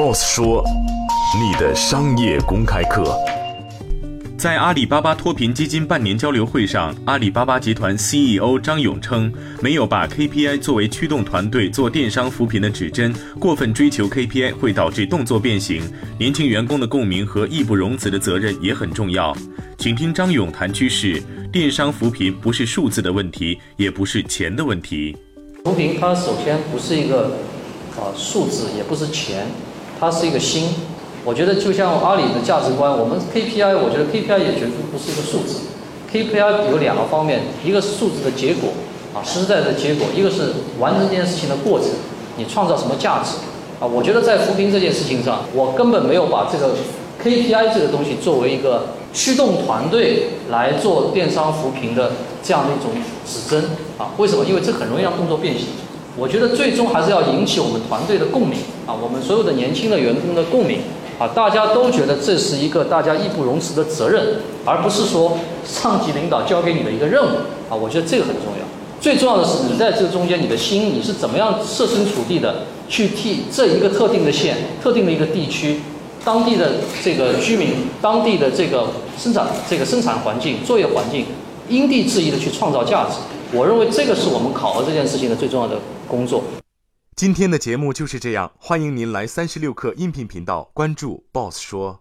Boss 说：“你的商业公开课。”在阿里巴巴脱贫基金半年交流会上，阿里巴巴集团 CEO 张勇称，没有把 KPI 作为驱动团队做电商扶贫的指针，过分追求 KPI 会导致动作变形。年轻员工的共鸣和义不容辞的责任也很重要。请听张勇谈趋势。电商扶贫不是数字的问题，也不是钱的问题。扶贫它首先不是一个啊数字，也不是钱，它是一个心。我觉得就像阿里的价值观，我们 KPI，我觉得 KPI 也绝对不是一个数字。KPI 有两个方面，一个是数字的结果，啊，实实在在的结果；一个是完成这件事情的过程，你创造什么价值。啊，我觉得在扶贫这件事情上，我根本没有把这个 KPI 这个东西作为一个驱动团队来做电商扶贫的这样的一种指针。啊，为什么？因为这很容易让动作变形。我觉得最终还是要引起我们团队的共鸣。啊，我们所有的年轻的员工的共鸣。啊，大家都觉得这是一个大家义不容辞的责任，而不是说上级领导交给你的一个任务。啊，我觉得这个很重要。最重要的是，你在这中间，你的心你是怎么样设身处地的去替这一个特定的县、特定的一个地区、当地的这个居民、当地的这个生产、这个生产环境、作业环境，因地制宜的去创造价值。我认为这个是我们考核这件事情的最重要的工作。今天的节目就是这样，欢迎您来三十六课音频频道关注 Boss 说。